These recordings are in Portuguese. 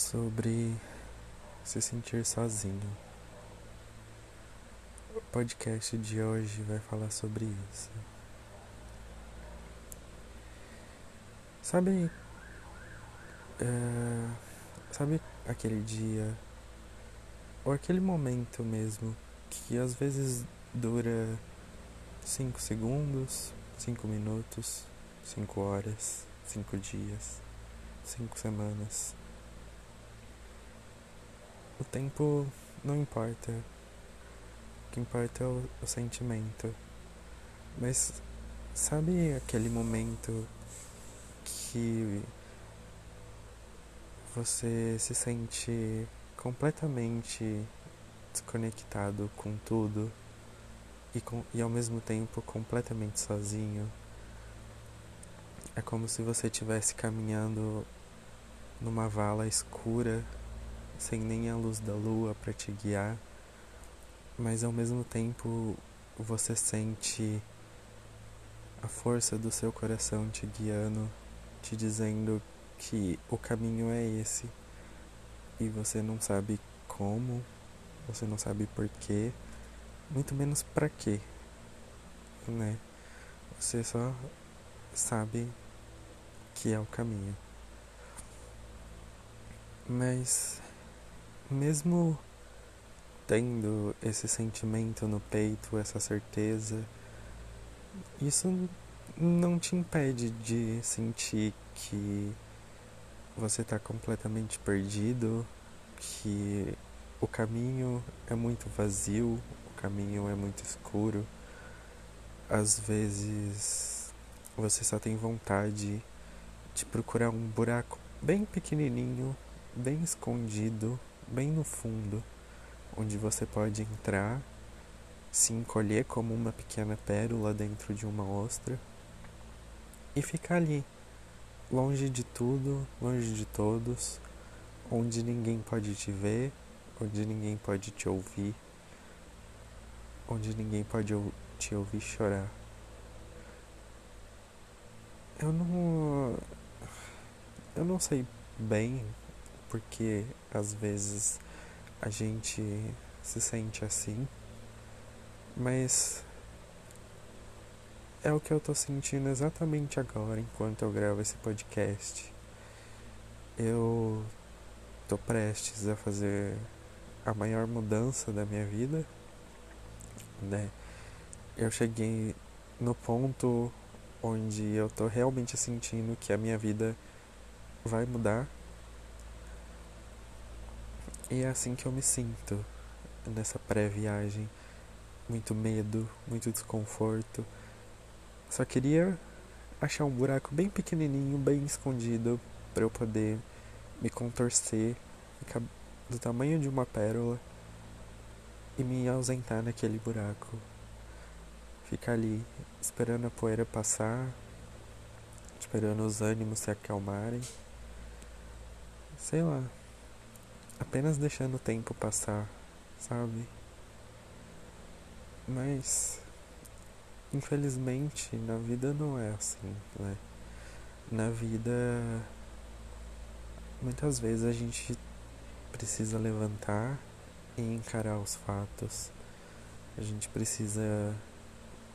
sobre se sentir sozinho. O podcast de hoje vai falar sobre isso. Sabe. É, sabe aquele dia, ou aquele momento mesmo, que às vezes dura 5 segundos, 5 minutos, 5 horas, 5 dias, 5 semanas. O tempo não importa. O que importa é o, o sentimento. Mas sabe aquele momento que você se sente completamente desconectado com tudo e, com, e ao mesmo tempo completamente sozinho? É como se você estivesse caminhando numa vala escura sem nem a luz da lua para te guiar, mas ao mesmo tempo você sente a força do seu coração te guiando, te dizendo que o caminho é esse e você não sabe como, você não sabe porquê, muito menos para quê, né? Você só sabe que é o caminho. Mas mesmo tendo esse sentimento no peito, essa certeza, isso não te impede de sentir que você está completamente perdido, que o caminho é muito vazio, o caminho é muito escuro. Às vezes você só tem vontade de procurar um buraco bem pequenininho, bem escondido bem no fundo, onde você pode entrar, se encolher como uma pequena pérola dentro de uma ostra e ficar ali, longe de tudo, longe de todos, onde ninguém pode te ver, onde ninguém pode te ouvir, onde ninguém pode te ouvir chorar. Eu não. Eu não sei bem porque às vezes a gente se sente assim, mas é o que eu tô sentindo exatamente agora enquanto eu gravo esse podcast. Eu tô prestes a fazer a maior mudança da minha vida, né? Eu cheguei no ponto onde eu tô realmente sentindo que a minha vida vai mudar e é assim que eu me sinto nessa pré-viagem. Muito medo, muito desconforto. Só queria achar um buraco bem pequenininho, bem escondido, para eu poder me contorcer, do tamanho de uma pérola e me ausentar naquele buraco. Ficar ali esperando a poeira passar, esperando os ânimos se acalmarem. Sei lá apenas deixando o tempo passar, sabe? Mas infelizmente na vida não é assim, né? Na vida muitas vezes a gente precisa levantar e encarar os fatos. A gente precisa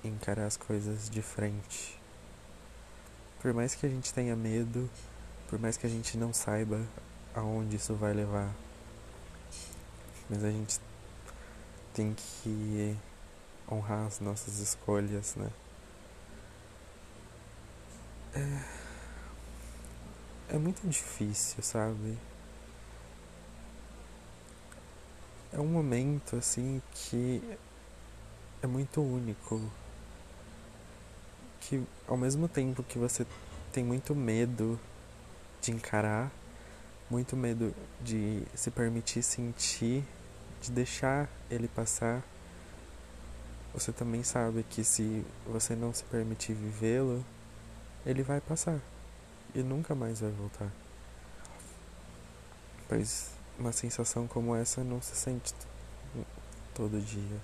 encarar as coisas de frente. Por mais que a gente tenha medo, por mais que a gente não saiba aonde isso vai levar, mas a gente tem que honrar as nossas escolhas, né? É, é muito difícil, sabe? É um momento assim que é muito único. Que ao mesmo tempo que você tem muito medo de encarar muito medo de se permitir sentir, de deixar ele passar. Você também sabe que se você não se permitir vivê-lo, ele vai passar e nunca mais vai voltar. Pois uma sensação como essa não se sente todo dia.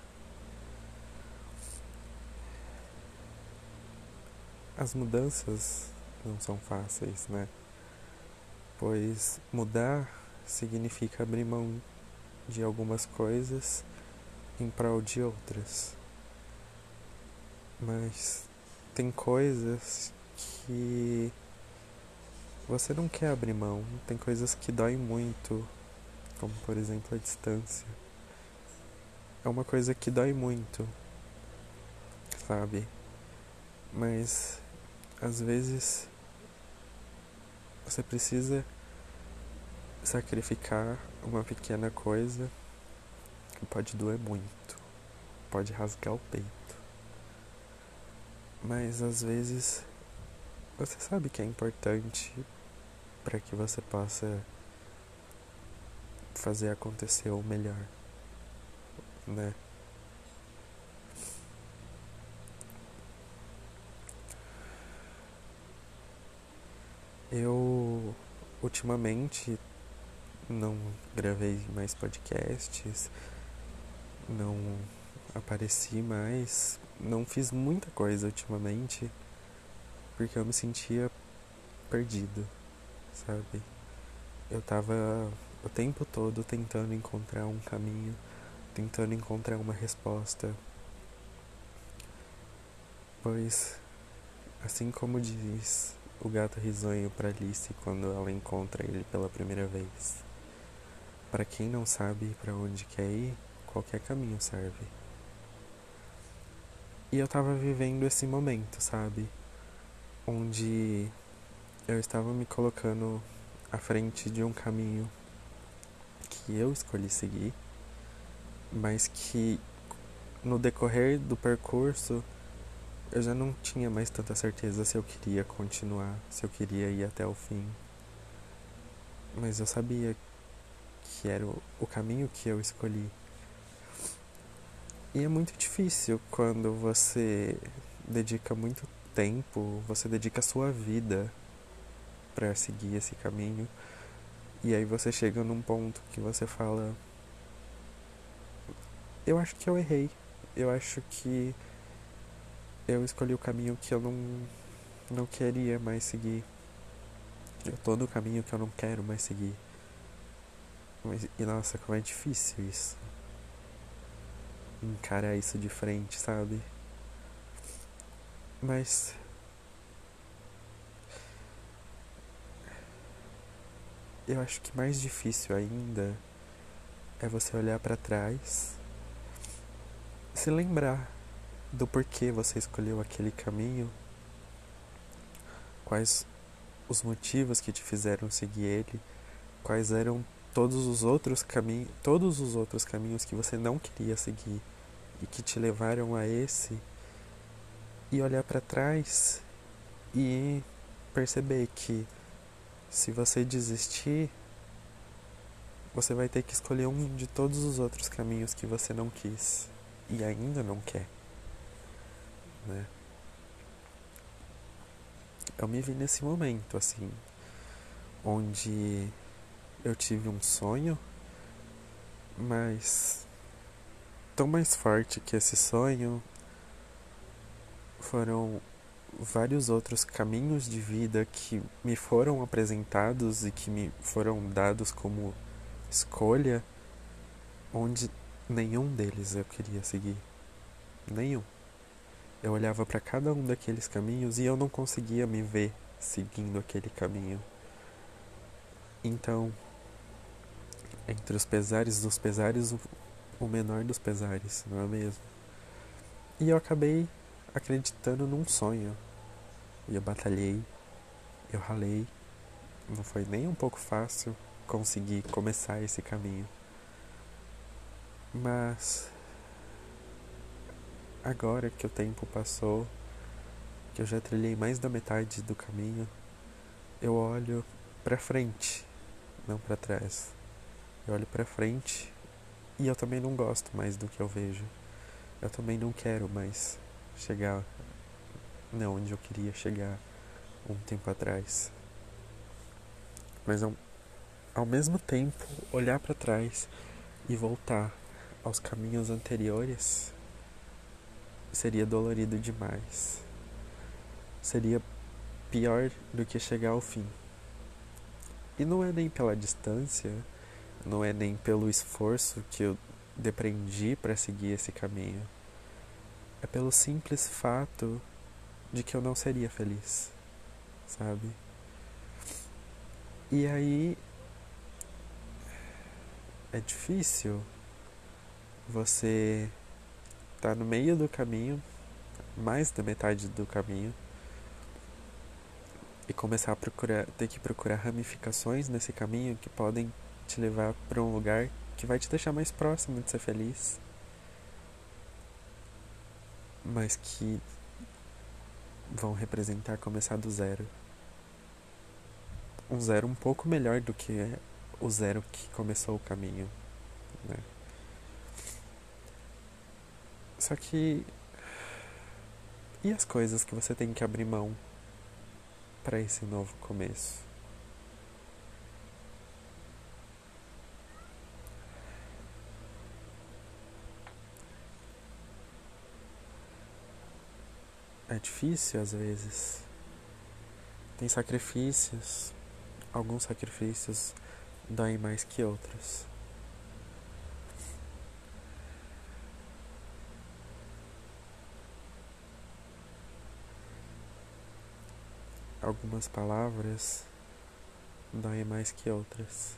As mudanças não são fáceis, né? pois mudar significa abrir mão de algumas coisas em prol de outras. Mas tem coisas que você não quer abrir mão, tem coisas que doem muito, como por exemplo a distância. É uma coisa que dói muito, sabe? Mas às vezes você precisa sacrificar uma pequena coisa que pode doer muito, pode rasgar o peito. Mas às vezes você sabe que é importante para que você possa fazer acontecer o melhor, né? Eu ultimamente não gravei mais podcasts, não apareci mais, não fiz muita coisa ultimamente porque eu me sentia perdido, sabe? Eu tava o tempo todo tentando encontrar um caminho, tentando encontrar uma resposta. Pois, assim como diz o gato risonho para Alice quando ela encontra ele pela primeira vez. Para quem não sabe para onde quer ir, qualquer caminho serve. E eu tava vivendo esse momento, sabe? Onde eu estava me colocando à frente de um caminho que eu escolhi seguir, mas que no decorrer do percurso eu já não tinha mais tanta certeza se eu queria continuar, se eu queria ir até o fim. Mas eu sabia que era o, caminho que eu escolhi. E é muito difícil quando você dedica muito tempo, você dedica a sua vida para seguir esse caminho. E aí você chega num ponto que você fala: Eu acho que eu errei. Eu acho que eu escolhi o caminho que eu não, não queria mais seguir. Eu tô no caminho que eu não quero mais seguir. Mas, e nossa, como é difícil isso. Encarar isso de frente, sabe? Mas. Eu acho que mais difícil ainda é você olhar para trás, se lembrar do porquê você escolheu aquele caminho, quais os motivos que te fizeram seguir ele, quais eram todos os outros caminhos, todos os outros caminhos que você não queria seguir e que te levaram a esse e olhar para trás e perceber que se você desistir, você vai ter que escolher um de todos os outros caminhos que você não quis e ainda não quer né? Eu me vi nesse momento, assim, onde eu tive um sonho, mas tão mais forte que esse sonho foram vários outros caminhos de vida que me foram apresentados e que me foram dados como escolha, onde nenhum deles eu queria seguir. Nenhum. Eu olhava para cada um daqueles caminhos e eu não conseguia me ver seguindo aquele caminho. Então, entre os pesares dos pesares, o menor dos pesares, não é mesmo? E eu acabei acreditando num sonho. E eu batalhei, eu ralei. Não foi nem um pouco fácil conseguir começar esse caminho. Mas agora que o tempo passou, que eu já trilhei mais da metade do caminho, eu olho para frente, não para trás. Eu olho para frente e eu também não gosto mais do que eu vejo. Eu também não quero mais chegar não onde eu queria chegar um tempo atrás. Mas ao, ao mesmo tempo, olhar para trás e voltar aos caminhos anteriores seria dolorido demais. Seria pior do que chegar ao fim. E não é nem pela distância, não é nem pelo esforço que eu depreendi para seguir esse caminho. É pelo simples fato de que eu não seria feliz, sabe? E aí é difícil você tá no meio do caminho, mais da metade do caminho, e começar a procurar, ter que procurar ramificações nesse caminho que podem te levar para um lugar que vai te deixar mais próximo de ser feliz, mas que vão representar começar do zero. Um zero um pouco melhor do que o zero que começou o caminho, né? Só que e as coisas que você tem que abrir mão para esse novo começo? É difícil às vezes. Tem sacrifícios. Alguns sacrifícios doem mais que outros. Algumas palavras doem mais que outras.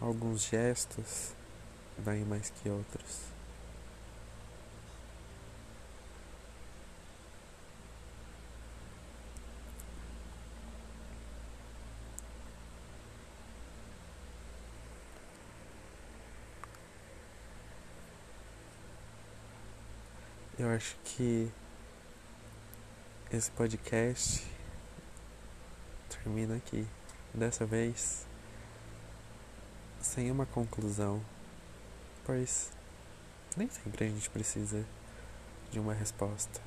Alguns gestos doem mais que outros. Eu acho que esse podcast termina aqui. Dessa vez, sem uma conclusão, pois nem sempre a gente precisa de uma resposta.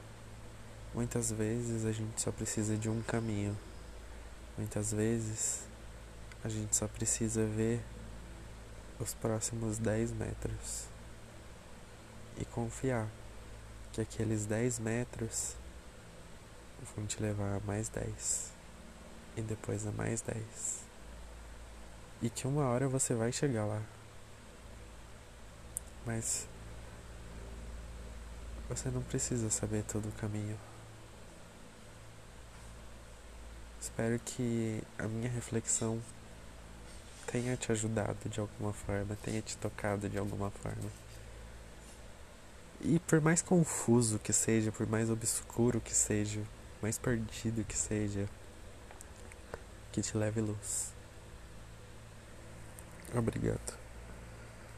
Muitas vezes a gente só precisa de um caminho. Muitas vezes a gente só precisa ver os próximos 10 metros e confiar que aqueles 10 metros vão te levar a mais 10 e depois a mais 10 e que uma hora você vai chegar lá. Mas você não precisa saber todo o caminho. Espero que a minha reflexão tenha te ajudado de alguma forma, tenha te tocado de alguma forma. E por mais confuso que seja, por mais obscuro que seja, mais perdido que seja, que te leve luz. Obrigado.